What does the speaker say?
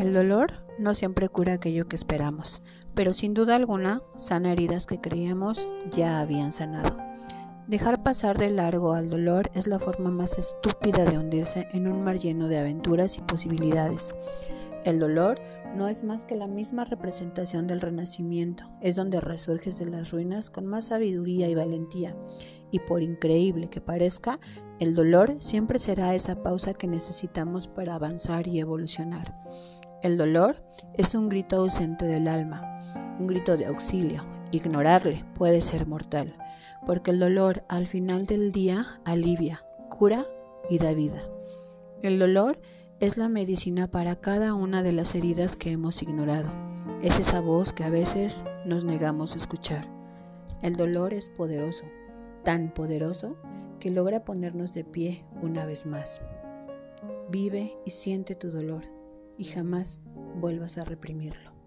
El dolor no siempre cura aquello que esperamos, pero sin duda alguna sana heridas que creíamos ya habían sanado. Dejar pasar de largo al dolor es la forma más estúpida de hundirse en un mar lleno de aventuras y posibilidades. El dolor no es más que la misma representación del renacimiento, es donde resurges de las ruinas con más sabiduría y valentía, y por increíble que parezca, el dolor siempre será esa pausa que necesitamos para avanzar y evolucionar. El dolor es un grito ausente del alma, un grito de auxilio. Ignorarle puede ser mortal, porque el dolor al final del día alivia, cura y da vida. El dolor es la medicina para cada una de las heridas que hemos ignorado. Es esa voz que a veces nos negamos a escuchar. El dolor es poderoso, tan poderoso que logra ponernos de pie una vez más. Vive y siente tu dolor y jamás vuelvas a reprimirlo.